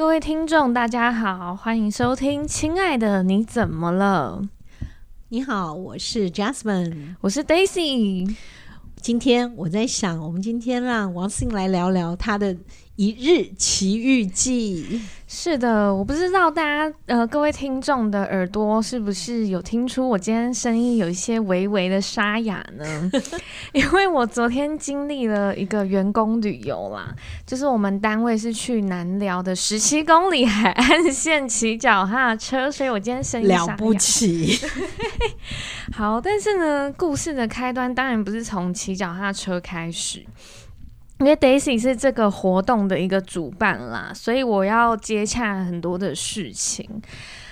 各位听众，大家好，欢迎收听《亲爱的你怎么了》。你好，我是 Jasmine，我是 Daisy。今天我在想，我们今天让王心来聊聊他的一日奇遇记。是的，我不知道大家呃，各位听众的耳朵是不是有听出我今天声音有一些微微的沙哑呢？因为我昨天经历了一个员工旅游啦，就是我们单位是去南寮的十七公里海岸线骑脚踏车，所以我今天声音。了不起。好，但是呢，故事的开端当然不是从骑脚踏车开始。因为 Daisy 是这个活动的一个主办啦，所以我要接洽很多的事情。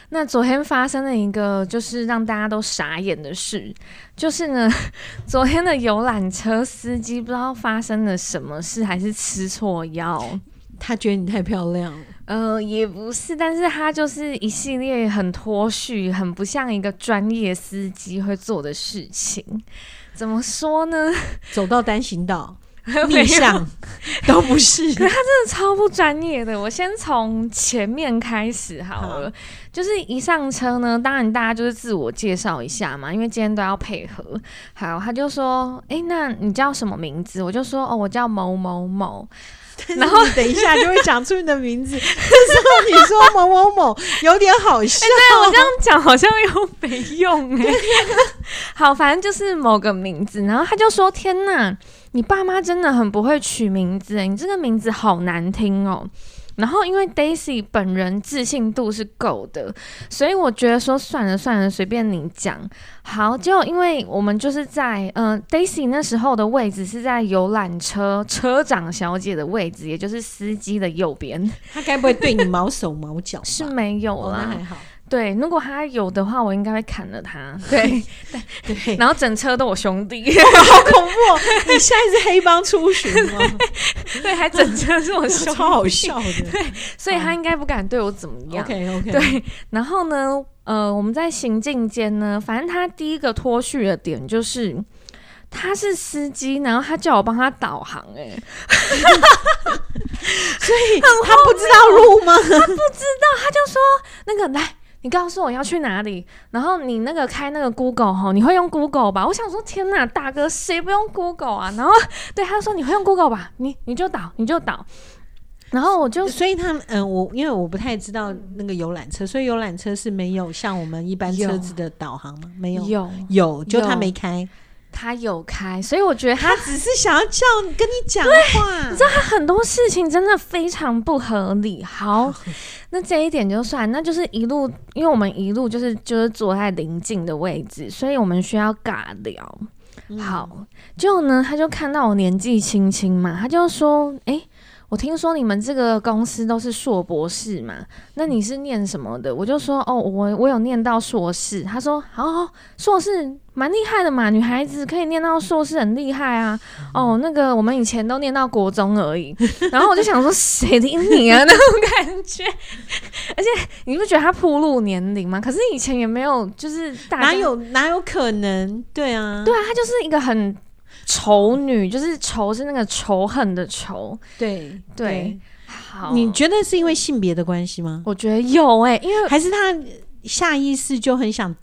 那昨天发生了一个就是让大家都傻眼的事，就是呢，昨天的游览车司机不知道发生了什么事，还是吃错药。他觉得你太漂亮。呃，也不是，但是他就是一系列很脱序，很不像一个专业司机会做的事情。怎么说呢？走到单行道。逆向都不是，可是他真的超不专业的。我先从前面开始好了，好，就是一上车呢，当然大家就是自我介绍一下嘛，因为今天都要配合。好，他就说：“哎、欸，那你叫什么名字？”我就说：“哦，我叫某某某。”然后等一下就会讲出你的名字。这时候你说某某某有点好笑，欸、对我这样讲好像又没用哎、欸。好，反正就是某个名字。然后他就说：“天呐！”你爸妈真的很不会取名字，你这个名字好难听哦。然后因为 Daisy 本人自信度是够的，所以我觉得说算了算了，随便你讲。好，就因为我们就是在嗯、呃、Daisy 那时候的位置是在游览车车长小姐的位置，也就是司机的右边。他该不会对你毛手毛脚？是没有啦，哦、那还好。对，如果他有的话，我应该会砍了他。对对对，然后整车都我兄弟，好恐怖、哦！你现在是黑帮出巡吗？对，还整车是我兄弟，超好笑的。对，所以他应该不敢对我怎么样。OK OK。对，然后呢，呃，我们在行进间呢，反正他第一个脱序的点就是他是司机，然后他叫我帮他导航、欸，哎，所以他不知道路吗？他不知道，他就说那个来。你告诉我要去哪里，然后你那个开那个 Google 哈，你会用 Google 吧？我想说，天哪，大哥，谁不用 Google 啊？然后对他说，你会用 Google 吧？你你就导，你就导。然后我就，所以他们嗯，我因为我不太知道那个游览车，所以游览车是没有像我们一般车子的导航吗？没有，有有，就他没开。他有开，所以我觉得他，他只是想要叫你跟你讲话。你知道他很多事情真的非常不合理。好，那这一点就算，那就是一路，因为我们一路就是就是坐在邻近的位置，所以我们需要尬聊。好，就呢，他就看到我年纪轻轻嘛，他就说：“哎、欸。”我听说你们这个公司都是硕博士嘛？那你是念什么的？我就说哦，我我有念到硕士。他说哦，硕士蛮厉害的嘛，女孩子可以念到硕士很厉害啊。哦，那个我们以前都念到国中而已。然后我就想说，谁听你啊？那种感觉。而且你不觉得他铺路年龄吗？可是以前也没有，就是大哪有哪有可能？对啊，对啊，他就是一个很。仇女就是仇是那个仇恨的仇，对对，对。好，你觉得是因为性别的关系吗？我觉得有哎、欸，因为还是他下意识就很想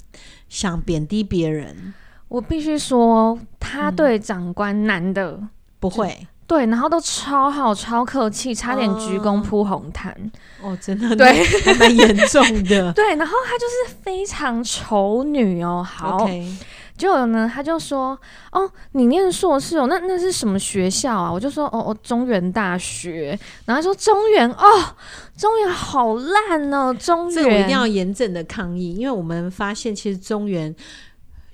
想贬低别人。我必须说，他对长官男的、嗯、不会对，然后都超好超客气，差点鞠躬铺红毯哦，真的对，还蛮严重的。对，然后他就是非常丑女哦，好。Okay. 就有呢，他就说：“哦，你念硕士哦，那那是什么学校啊？”我就说：“哦哦，中原大学。”然后他说：“中原哦，中原好烂哦，中原。”这个我一定要严正的抗议，因为我们发现其实中原。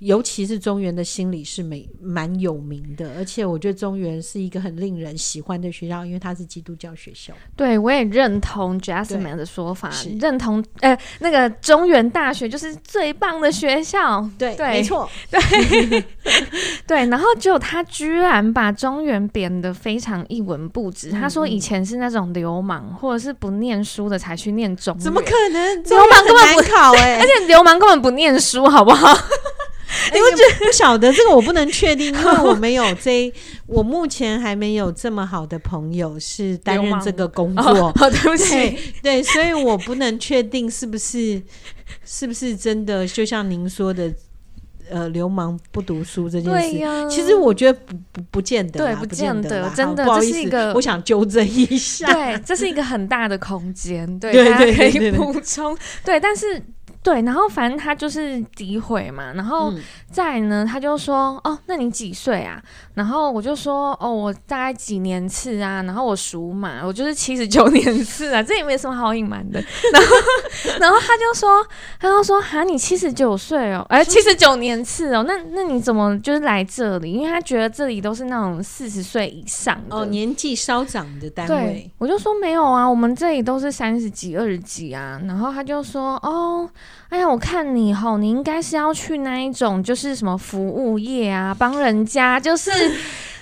尤其是中原的心理是美蛮有名的，而且我觉得中原是一个很令人喜欢的学校，因为它是基督教学校。对，我也认同 Jasmine 的说法，认同呃那个中原大学就是最棒的学校。对，对没错，对 对。然后就他居然把中原贬得非常一文不值，嗯，他说以前是那种流氓或者是不念书的才去念中原，怎么可能？流氓根本不考哎，而且流氓根本不念书，好不好？你不觉得不晓得这个我不能确定，因为我没有这，我目前还没有这么好的朋友是担任这个工作。哦，对不起，对，对，所以我不能确定是不是是不是真的，就像您说的。呃，流氓不读书这件事，其实我觉得不不不见得，对，不见得，真的，这是一个，我想纠正一下，对，这是一个很大的空间，对，对，大家可以补充，对，但是。对，然后反正他就是诋毁嘛，然后再呢，他就说：“哦，那你几岁啊？”然后我就说：“哦，我大概几年次啊？”然后我属马，我就是七十九年次啊，这也没什么好隐瞒的。然后，然后他就说：“他就说，哈，你七十九岁哦，哎，七十九年次哦，那那你怎么就是来这里？因为他觉得这里都是那种四十岁以上的，哦，年纪稍长的单位。对，我就说没有啊，我们这里都是三十几、二十几啊。然后他就说：“哦。”哎呀，我看你吼，你应该是要去那一种，就是什么服务业啊，帮人家就是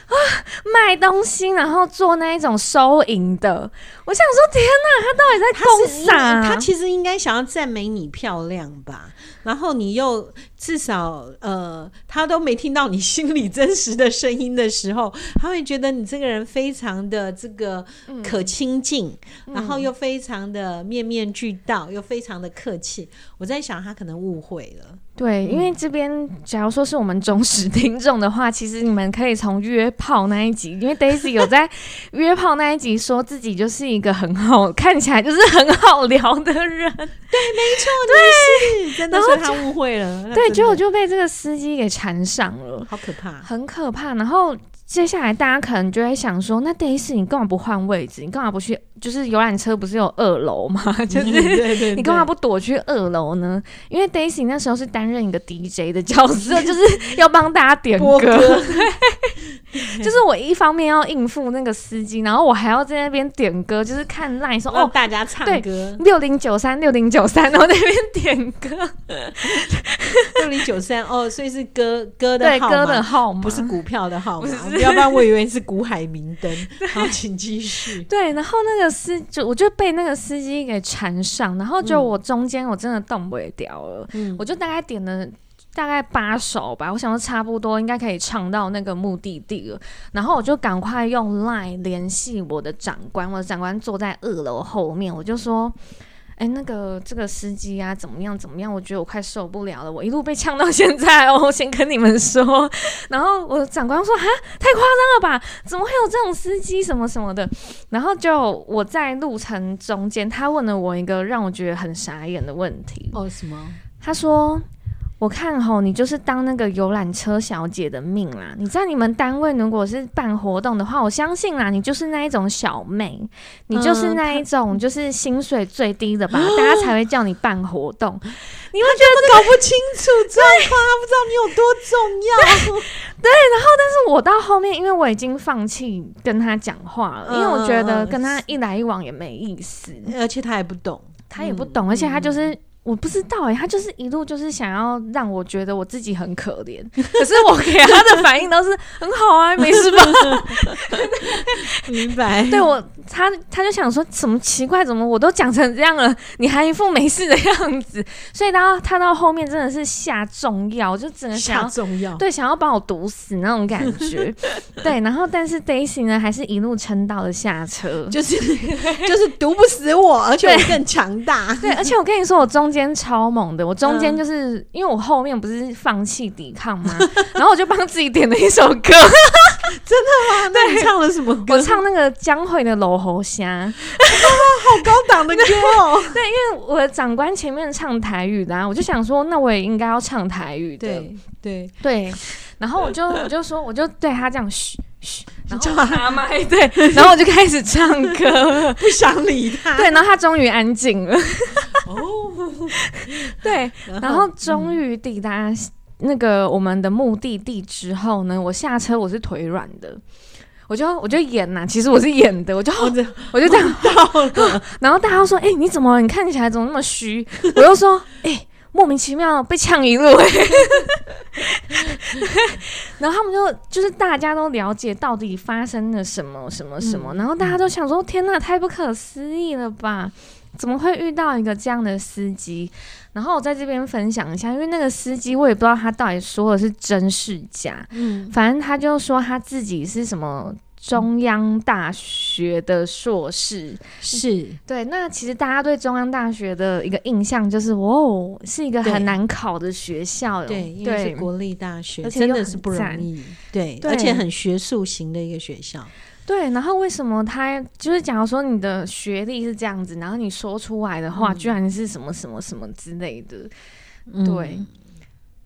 啊卖东西，然后做那一种收银的。我想说，天哪，他到底在供啥？他其实应该想要赞美你漂亮吧？然后你又至少呃，他都没听到你心里真实的声音的时候，他会觉得你这个人非常的这个可亲近，嗯、然后又非常的面面俱到，又非常的客气。我在想，他可能误会了。对，因为这边假如说是我们忠实听众的话，其实你们可以从约炮那一集，因为 Daisy 有在约炮那一集说自己就是一个很好看起来就是很好 聊的人。对，没错，对，是真的。他误会了，对，结果就被这个司机给缠上了，好可怕，很可怕。然后接下来大家可能就会想说，那 Daisy 你干嘛不换位置？你干嘛不去？就是游览车不是有二楼吗？就是你干嘛不躲去二楼呢？因为 Daisy 那时候是担任一个 DJ 的角色，就是要帮大家点歌。就是我一方面要应付那个司机，然后我还要在那边点歌，就是看 line 说哦，大家唱歌六零九三六零九三，然后那边点歌六零九三哦，所以是歌 歌的对歌的号码，不是股票的号码，要不然我以为是股海明灯。好，请继续。对，然后那个司就我就被那个司机给缠上，然后就我中间我真的动不了了，嗯，我就大概点了。大概八首吧，我想说差不多应该可以唱到那个目的地了。然后我就赶快用 Line 联系我的长官，我的长官坐在二楼后面，我就说：“哎、欸，那个这个司机啊，怎么样怎么样？我觉得我快受不了了，我一路被呛到现在哦，我先跟你们说。”然后我的长官说：“哈，太夸张了吧？怎么会有这种司机什么什么的？”然后就我在路程中间，他问了我一个让我觉得很傻眼的问题。哦，什么？他说。我看吼，你就是当那个游览车小姐的命啦！你在你们单位如果是办活动的话，我相信啦，你就是那一种小妹，你就是那一种就是薪水最低的吧？嗯、大家才会叫你办活动。你会觉得、这个、搞不清楚状况，他不知道你有多重要。对，然后但是我到后面，因为我已经放弃跟他讲话了，因为我觉得跟他一来一往也没意思，而且他也不懂，他也不懂，嗯、而且他就是。我不知道哎、欸，他就是一路就是想要让我觉得我自己很可怜，可是我给他的反应都是很好啊，没事吧？明白？对我，他他就想说什么奇怪，怎么我都讲成这样了，你还一副没事的样子？所以到他到后面真的是下重药，就只能下重药，对，想要把我毒死那种感觉。对，然后但是 Daisy 呢，还是一路撑到了下车，就是就是毒不死我，而且我更强大。对，而且我跟你说，我中间。间超猛的，我中间就是、嗯、因为我后面不是放弃抵抗吗？然后我就帮自己点了一首歌，真的吗？那你唱了什么歌？我唱那个江蕙的《老猴虾》，好高档的歌哦。对，因为我的长官前面唱台语的，我就想说，那我也应该要唱台语的。对对对，然后我就我就说，我就对他这样嘘嘘，然后他麦，对，然后我就开始唱歌，不想理他。对，然后他终于安静了。哦，对，然后终于抵达那个我们的目的地之后呢，我下车我是腿软的，我就我就演呐，其实我是演的，我就我就 我就这样到了，然后大家说，哎，你怎么？你看起来怎么那么虚？我就说，哎。莫名其妙被呛一路，然后他们就就是大家都了解到底发生了什么什么什么，嗯、然后大家都想说：天哪，太不可思议了吧！怎么会遇到一个这样的司机？然后我在这边分享一下，因为那个司机我也不知道他到底说的是真是假，嗯，反正他就说他自己是什么。中央大学的硕士。是。对，那其实大家对中央大学的一个印象就是，哦，是一个很难考的学校，对，因为是国立大学，真的是不容易，对，而且很学术型的一个学校，对。然后为什么他就是假如说你的学历是这样子，然后你说出来的话，居然是什么什么什么之类的，对。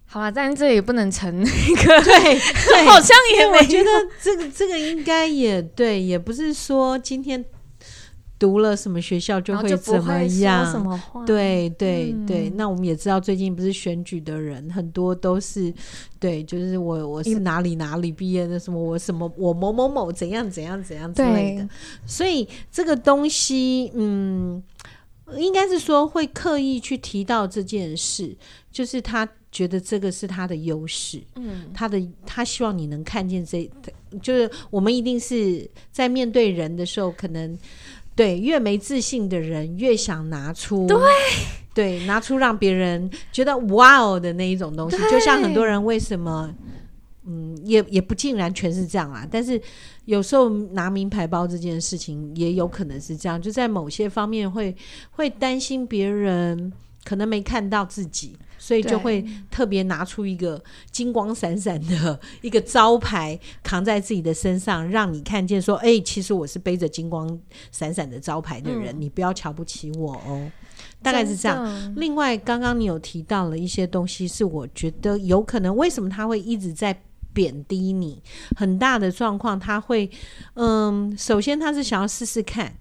好吧，但是这也不能成那个，对，对好像也没。我觉得这个这个应该也对，也不是说今天读了什么学校就会怎么样。什么话？对对对，那我们也知道，最近不是选举的人很多都是，对，就是我我是哪里哪里毕业的，什么我什么我某某某怎样怎样怎样之类的。所以这个东西，嗯，应该是说会刻意去提到这件事，就是他。觉得这个是他的优势，嗯，他的他希望你能看见这，就是我们一定是在面对人的时候，可能对越没自信的人越想拿出对。对拿出让别人觉得哇哦的那一种东西，就像很多人为什么嗯也也不尽然全是这样啦，但是有时候拿名牌包这件事情也有可能是这样，就在某些方面会会担心别人可能没看到自己。所以就会特别拿出一个金光闪闪的一个招牌扛在自己的身上，让你看见说：“哎、欸，其实我是背着金光闪闪的招牌的人，嗯、你不要瞧不起我哦。”大概是这样。另外，刚刚你有提到了一些东西，是我觉得有可能为什么他会一直在贬低你？很大的状况，他会嗯，首先他是想要试试看。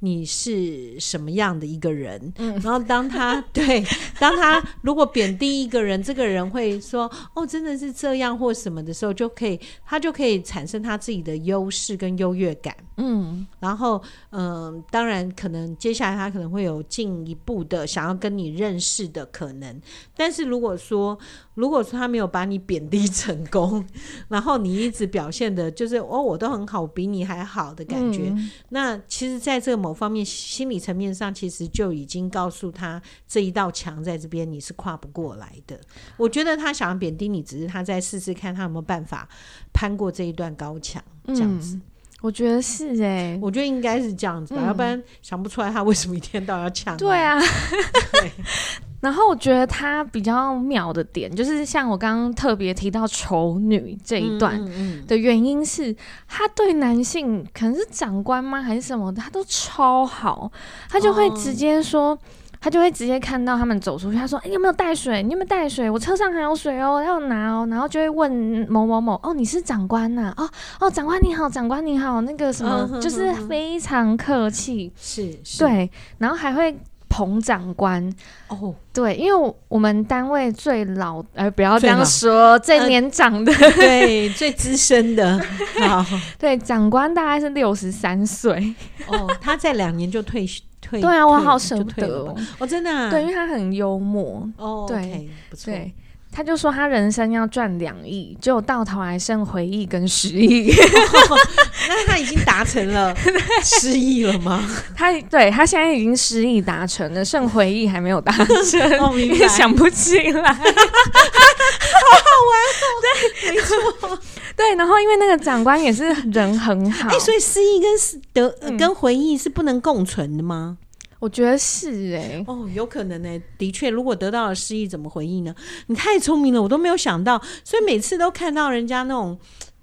你是什么样的一个人？嗯，然后当他 对，当他如果贬低一个人，这个人会说：“哦，真的是这样或什么的时候，就可以他就可以产生他自己的优势跟优越感。”嗯，然后嗯、呃，当然可能接下来他可能会有进一步的想要跟你认识的可能，但是如果说如果说他没有把你贬低成功，然后你一直表现的就是哦，我都很好，比你还好的感觉，嗯、那其实在这个某方面心理层面上，其实就已经告诉他这一道墙在这边你是跨不过来的。我觉得他想要贬低你，只是他在试试看他有没有办法攀过这一段高墙，这样子。嗯我觉得是哎、欸，我觉得应该是这样子吧，嗯、要不然想不出来他为什么一天到晚要抢。对啊，对。然后我觉得他比较妙的点，就是像我刚刚特别提到丑女这一段的原因是，他对男性可能是长官吗，还是什么的，他都超好，他就会直接说。哦他就会直接看到他们走出去，他说：“哎、欸，你有没有带水？你有没有带水？我车上还有水哦，要拿哦。”然后就会问某某某：“哦，你是长官呐、啊？哦哦，长官你好，长官你好，那个什么，嗯、就是非常客气，是，是对，然后还会捧长官哦，对，因为我们单位最老，呃，不要这样说，最，最年长的，呃、对，最资深的，好，对，长官大概是六十三岁哦，他在两年就退休。”退对啊，我好舍不得哦，真的啊，对，因为他很幽默哦，对，okay, 不错。对，他就说他人生要赚两亿，就到头来剩回忆跟十亿，哦，那他已经达成了失忆了吗？他对他现在已经失忆达成了，剩回忆还没有达成，我明白，想不起来，好好玩哦，对，没错。对，然后因为那个长官也是人很好，哎，所以失忆跟得、嗯、跟回忆是不能共存的吗？我觉得是哎、欸，哦，有可能呢、欸。的确，如果得到了失忆，怎么回忆呢？你太聪明了，我都没有想到，所以每次都看到人家那种。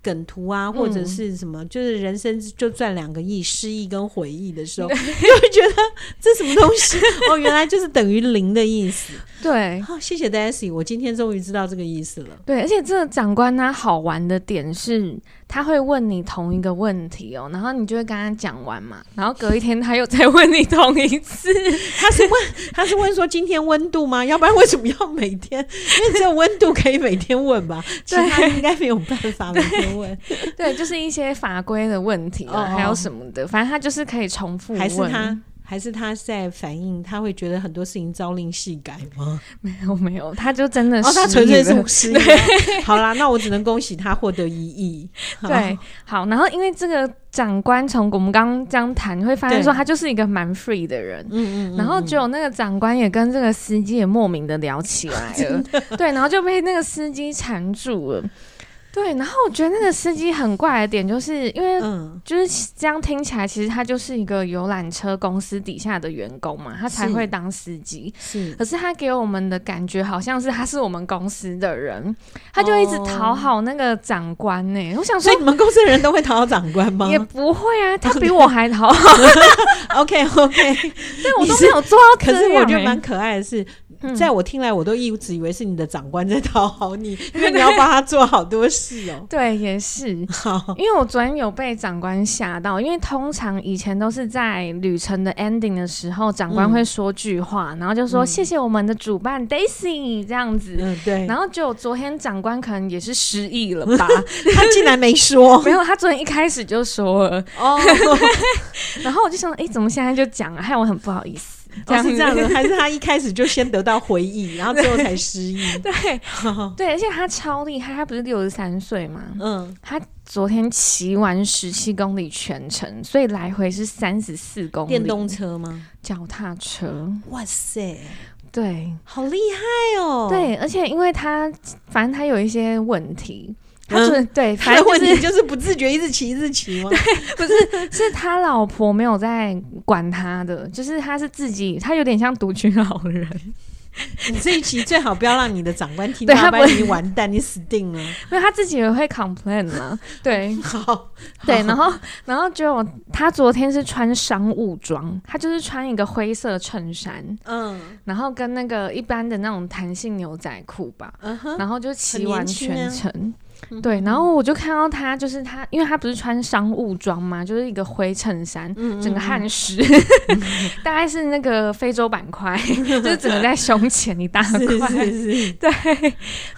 梗图啊，或者是什么，嗯、就是人生就赚两个亿，失忆跟回忆的时候，就会觉得这什么东西 哦，原来就是等于零的意思。对，好、哦，谢谢 Daisy，我今天终于知道这个意思了。对，而且这个长官他好玩的点是，他会问你同一个问题哦，然后你就会跟他讲完嘛，然后隔一天他又再问你同一次，他是问他是问说今天温度吗？要不然为什么要每天？因为只有温度可以每天问吧，其他应该没有办法每天问。对，就是一些法规的问题啊，还有什么的，反正他就是可以重复问。还是他还是他在反映，他会觉得很多事情朝令夕改吗？没有没有，他就真的是、哦，他纯粹是失忆。好啦，那我只能恭喜他获得一亿。对，好，然后因为这个长官从我们刚刚这样谈，你会发现说他就是一个蛮 free 的人。嗯嗯。然后只有那个长官也跟这个司机也莫名的聊起来了。对，然后就被那个司机缠住了。对，然后我觉得那个司机很怪的点，就是因为就是这样听起来，其实他就是一个游览车公司底下的员工嘛，他才会当司机。是，可是他给我们的感觉好像是他是我们公司的人，他就一直讨好那个长官呢、欸。我想说，所以你们公司的人都会讨好长官吗？也不会啊，他比我还讨好。OK OK，对我都没有做到、欸，可是我觉得蛮可爱的是。在我听来，我都一直以为是你的长官在讨好你，因为你要帮他做好多事哦。对，也是。因为我昨天有被长官吓到，因为通常以前都是在旅程的 ending 的时候，长官会说句话，嗯、然后就说谢谢我们的主办 Daisy 这样子。嗯，对。然后就昨天长官可能也是失忆了吧，他竟然没说。没有，他昨天一开始就说了。哦。然后我就想，哎，怎么现在就讲了，害我很不好意思。是这样的，还是他一开始就先得到回忆，然后最后才失忆？对 对，而且他超厉害，他不是六十三岁吗？嗯，他昨天骑完十七公里全程，所以来回是三十四公里。电动车吗？脚踏车。哇塞，对，好厉害哦！对，而且因为他反正他有一些问题。他说、嗯：“对，反正、就是、问题就是不自觉，一直骑，一直骑吗？对，不是，是他老婆没有在管他的，就是他是自己，他有点像独居老人。你这一期最好不要让你的长官听到，不然你完蛋，你死定了。因为他自己也会 complain 嘛。对，好，对，然后，然后就他昨天是穿商务装，他就是穿一个灰色衬衫，嗯，然后跟那个一般的那种弹性牛仔裤吧，嗯哼，然后就骑完全程。”对，然后我就看到他，就是他，因为他不是穿商务装嘛，就是一个灰衬衫，嗯嗯嗯整个汗湿，大概是那个非洲板块，就是整个在胸前一大块，是 是是对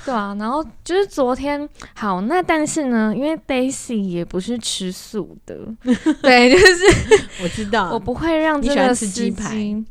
对啊。然后就是昨天好，那但是呢，因为 Daisy 也不是吃素的，对，就是我知道，我不会让这个司机，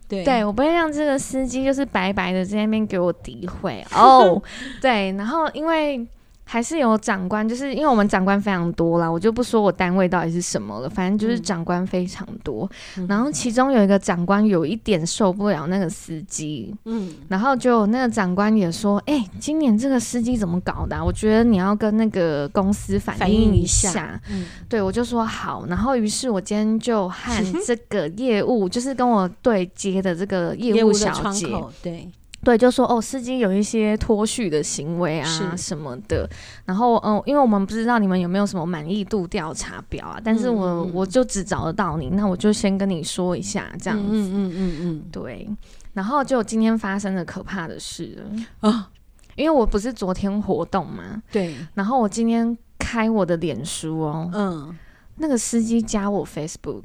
对，对我不会让这个司机就是白白的在那边给我诋毁哦，对，然后因为。还是有长官，就是因为我们长官非常多啦，我就不说我单位到底是什么了，反正就是长官非常多。嗯、然后其中有一个长官有一点受不了那个司机，嗯，然后就那个长官也说：“哎、欸，今年这个司机怎么搞的、啊？我觉得你要跟那个公司反映一下。一下”嗯，对，我就说好。然后于是我今天就和这个业务，就是跟我对接的这个业务小姐，对。对，就说哦，司机有一些脱序的行为啊什么的，然后嗯，因为我们不知道你们有没有什么满意度调查表啊，但是我、嗯、我就只找得到你，那我就先跟你说一下这样子，嗯嗯嗯嗯，嗯，对，然后就今天发生了可怕的事了啊，因为我不是昨天活动嘛，对，然后我今天开我的脸书哦，嗯，那个司机加我 Facebook。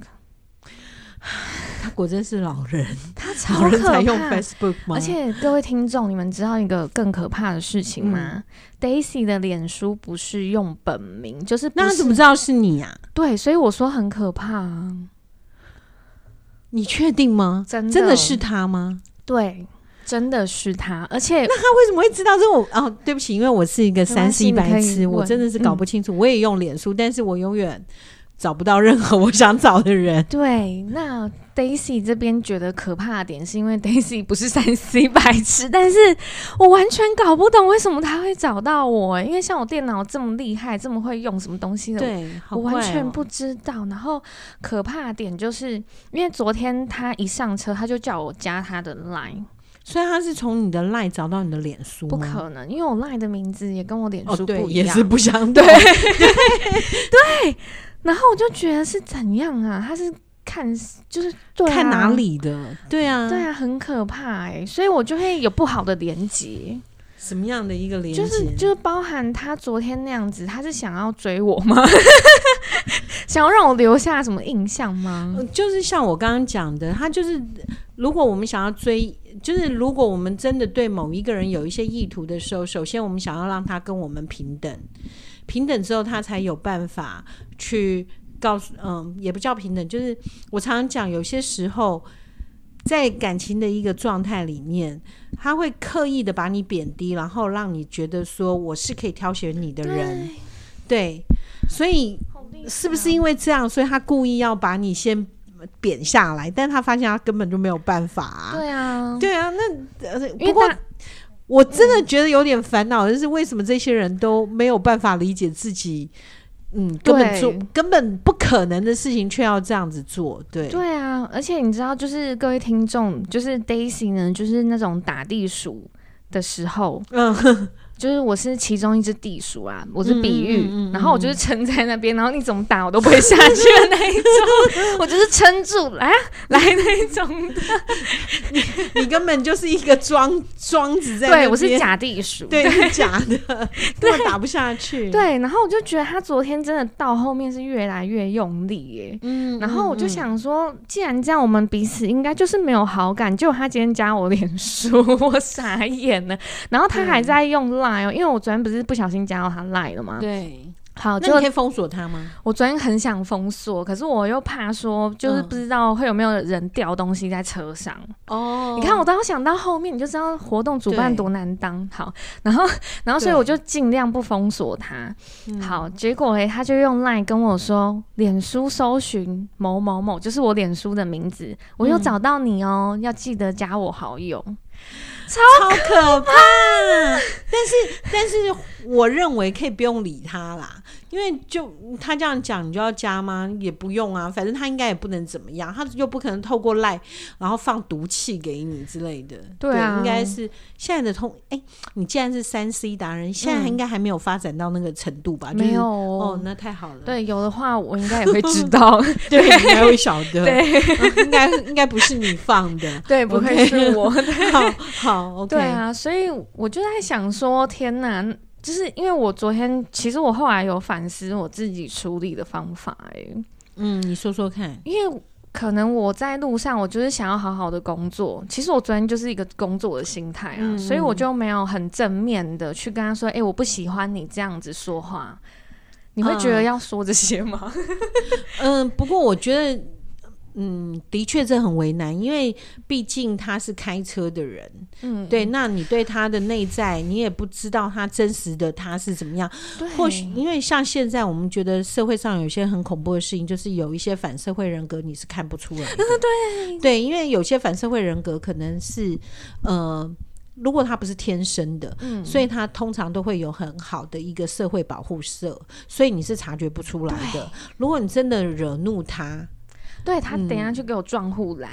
他果真是老人，他超人才用 Facebook 吗？而且各位听众，你们知道一个更可怕的事情吗？嗯、Daisy 的脸书不是用本名，就是，是那他怎么知道是你呀、啊？对，所以我说很可怕啊！你确定吗？真的真的是他吗？对，真的是他。而且那他为什么会知道这种？哦，对不起，因为我是一个三 C 白痴，我真的是搞不清楚。嗯、我也用脸书，但是我永远。找不到任何我想找的人。对，那 Daisy 这边觉得可怕的点是因为 Daisy 不是三 C 白痴，但是我完全搞不懂为什么他会找到我。因为像我电脑这么厉害，这么会用什么东西的，对，我完全不知道。然后可怕的点就是因为昨天他一上车，他就叫我加他的 Line，所以他是从你的 Line 找到你的脸书？不可能，因为我 Line 的名字也跟我脸书不一样，哦、也是不相对。对。对然后我就觉得是怎样啊？他是看就是对、啊、看哪里的？对啊，对啊，很可怕哎、欸！所以我就会有不好的连接。什么样的一个连接？就是就是包含他昨天那样子，他是想要追我吗？想要让我留下什么印象吗？就是像我刚刚讲的，他就是如果我们想要追，就是如果我们真的对某一个人有一些意图的时候，首先我们想要让他跟我们平等。平等之后，他才有办法去告诉，嗯，也不叫平等，就是我常常讲，有些时候在感情的一个状态里面，他会刻意的把你贬低，然后让你觉得说我是可以挑选你的人，对，对，所以是不是因为这样，所以他故意要把你先贬下来？但他发现他根本就没有办法啊，对啊，对啊，那不过我真的觉得有点烦恼，就是为什么这些人都没有办法理解自己。嗯，根本做根本不可能的事情，却要这样子做，对对啊！而且你知道，就是各位听众，就是 Daisy 呢，就是那种打地鼠的时候，嗯。就是我是其中一只地鼠啊，我是比喻，嗯嗯嗯、然后我就是撑在那边，然后你怎么打我都不会下去的那一种，我就是撑住来啊来那一种的。你你根本就是一个庄庄子在对我是假地鼠，对，对是假的，根本打不下去。对，然后我就觉得他昨天真的到后面是越来越用力耶，嗯，然后我就想说，既然这样，我们彼此应该就是没有好感，结果他今天加我脸书，我傻眼了，然后他还在用 Line。因为我昨天不是不小心加到他 Line 了吗？对，好，那你可以封锁他吗？我昨天很想封锁，可是我又怕说，就是不知道会有没有人掉东西在车上。哦、嗯，你看，我都要想到后面，你就知道活动主办多难当。好，然后，然后，所以我就尽量不封锁他。好，结果诶，他就用 Line 跟我说，脸书搜寻某某某，就是我脸书的名字，我又找到你哦，嗯、要记得加我好友。超可怕，但是但是我认为可以不用理他啦。因为就他这样讲，你就要加吗？也不用啊，反正他应该也不能怎么样，他又不可能透过赖然后放毒气给你之类的。对应该是现在的通哎、欸，你既然是三 C 达人，现在应该还没有发展到那个程度吧？没有哦，那太好了。对，有的话我应该也会知道，对，应该会晓得。对，应该应该不是你放的，对，不会是我。好，好，OK。对啊，所以我就在想说，天哪！就是因为我昨天，其实我后来有反思我自己处理的方法，哎，嗯，你说说看。因为可能我在路上，我就是想要好好的工作。其实我昨天就是一个工作的心态啊，嗯，所以我就没有很正面的去跟他说，哎，我不喜欢你这样子说话。你会觉得要说这些吗？嗯，不过我觉得。嗯，的确这很为难，因为毕竟他是开车的人，嗯，对，那你对他的内在，你也不知道他真实的他是怎么样。对，或许因为像现在我们觉得社会上有些很恐怖的事情，就是有一些反社会人格你是看不出来的。对，对，因为有些反社会人格可能是，呃，如果他不是天生的，嗯，所以他通常都会有很好的一个社会保护色，所以你是察觉不出来的。如果你真的惹怒他。对，他等一下去给我撞护栏，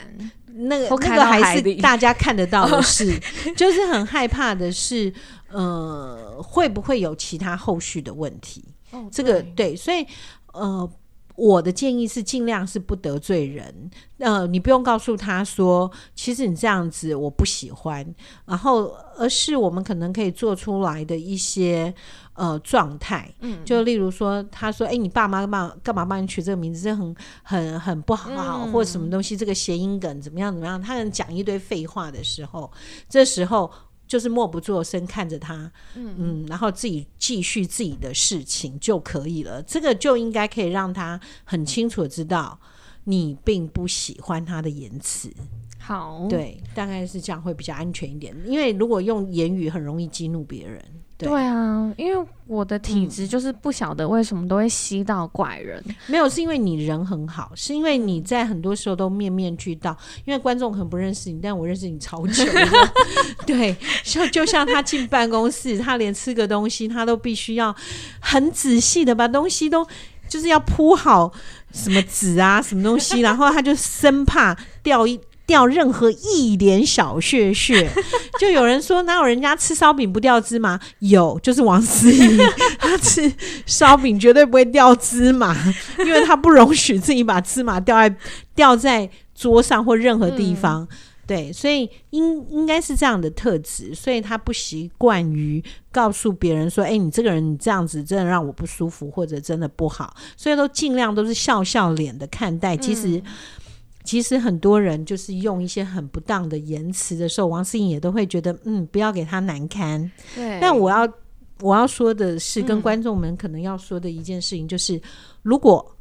那个那个还是大家看得到的事，就是很害怕的是，呃，会不会有其他后续的问题？哦，这个对，所以呃。我的建议是尽量是不得罪人，呃，你不用告诉他说，其实你这样子我不喜欢，然后而是我们可能可以做出来的一些呃状态，嗯，就例如说，他说，哎，你爸妈干嘛干嘛帮你取这个名字，这很很很不好，嗯，或者什么东西，这个谐音梗怎么样怎么样，他能讲一堆废话的时候，这时候。就是默不作声看着他，嗯，嗯，然后自己继续自己的事情就可以了。这个就应该可以让他很清楚的知道你并不喜欢他的言辞。好，对，大概是这样会比较安全一点。因为如果用言语很容易激怒别人。对，对啊，因为我的体质就是不晓得为什么都会吸到怪人。嗯，没有，是因为你人很好，是因为你在很多时候都面面俱到。因为观众可能不认识你，但我认识你超久。对，像就像他进办公室，他连吃个东西，他都必须要很仔细的把东西都就是要铺好什么纸啊，什么东西，然后他就生怕掉一。掉任何一点小屑屑，就有人说哪有人家吃烧饼不掉芝麻？有，就是王思怡，他吃烧饼绝对不会掉芝麻，因为他不容许自己把芝麻掉在掉在桌上或任何地方。嗯、对，所以应应该是这样的特质，所以他不习惯于告诉别人说：“哎、欸，你这个人你这样子真的让我不舒服，或者真的不好。”所以都尽量都是笑笑脸的看待，其实。其实很多人就是用一些很不当的言辞的时候，王思颖也都会觉得，嗯，不要给他难堪。对。但我要我要说的是，跟观众们可能要说的一件事情就是，嗯、如果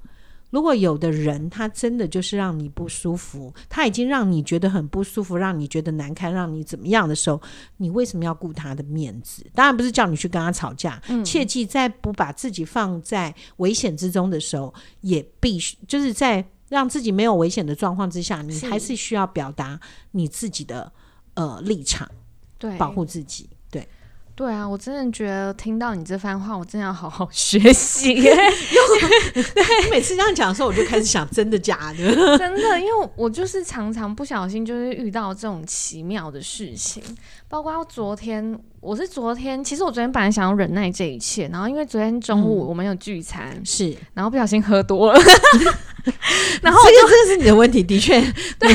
如果有的人他真的就是让你不舒服，他已经让你觉得很不舒服，让你觉得难堪，让你怎么样的时候，你为什么要顾他的面子？当然不是叫你去跟他吵架，嗯、切记在不把自己放在危险之中的时候，也必须就是在让自己没有危险的状况之下，你还是需要表达你自己的呃立场，对，保护自己。对啊，我真的觉得听到你这番话，我真的要好好学习 你 每次这样讲的时候，我就开始想，真的假的？真的，因为我就是常常不小心就是遇到这种奇妙的事情，包括昨天，我是昨天，其实我昨天本来想要忍耐这一切，然后因为昨天中午我们有聚餐，嗯、是，然后不小心喝多了。然后这个这是你的问题，的确，对，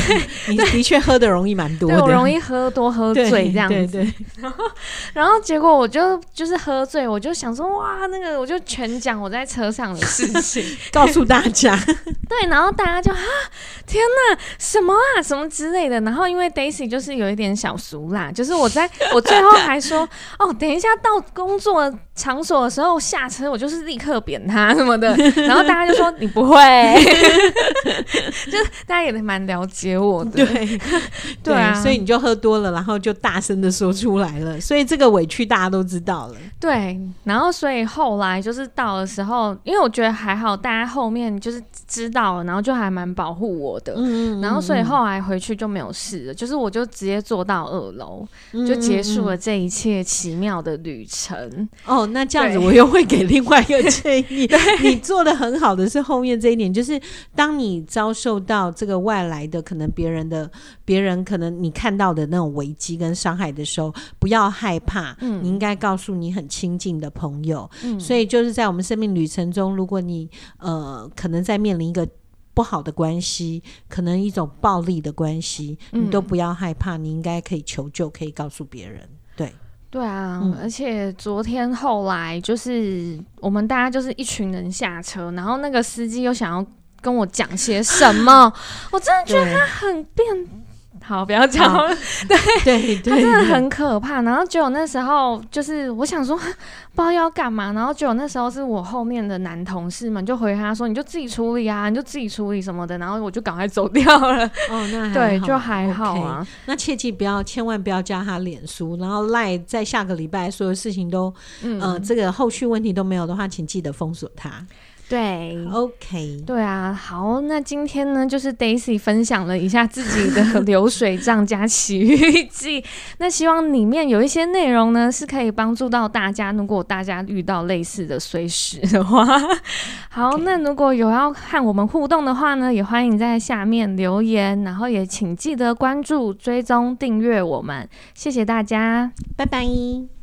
你的确喝的容易蛮多的，我容易喝多喝醉这样子。然后，然后结果我就就是喝醉，我就想说哇，那个我就全讲我在车上的事情，告诉大家。对，然后大家就啊，天哪，什么啊，什么之类的。然后因为 Daisy 就是有一点小俗辣，就是我在我最后还说哦，等一下到工作场所的时候下车，我就是立刻扁他什么的。然后大家就说你不会。就是大家也蛮了解我的，对 对，对啊，所以你就喝多了，然后就大声的说出来了，所以这个委屈大家都知道了。对，然后所以后来就是到的时候，因为我觉得还好，大家后面就是知道了，然后就还蛮保护我的，嗯，然后所以后来回去就没有事了，就是我就直接坐到二楼，就结束了这一切奇妙的旅程。哦，那这样子我又会给另外一个建议，你做的很好的是后面这一点，就是。当你遭受到这个外来的可能别人的别人可能你看到的那种危机跟伤害的时候，不要害怕，嗯，你应该告诉你很亲近的朋友，嗯，所以就是在我们生命旅程中，如果你呃可能在面临一个不好的关系，可能一种暴力的关系，你都不要害怕，你应该可以求救，可以告诉别人，对。对啊，嗯、而且昨天后来就是我们大家就是一群人下车，然后那个司机又想要。跟我讲些什么？我真的觉得他很变。好，不要讲了。对对对，他真的很可怕。然后就有那时候，就是我想说，不知道要干嘛。然后就有那时候是我后面的男同事们就回他说：“你就自己处理啊，你就自己处理什么的。”然后我就赶快走掉了。哦，那对，就还好啊。Okay, 那切记不要，千万不要加他脸书，然后赖在下个礼拜所有事情都，嗯、呃，这个后续问题都没有的话，请记得封锁他。对，OK，对啊，好，那今天呢，就是 Daisy 分享了一下自己的流水账加奇遇记，那希望里面有一些内容呢，是可以帮助到大家。如果大家遇到类似的碎石的话，好.那如果有要和我们互动的话呢，也欢迎在下面留言，然后也请记得关注、追踪、订阅我们，谢谢大家，拜拜。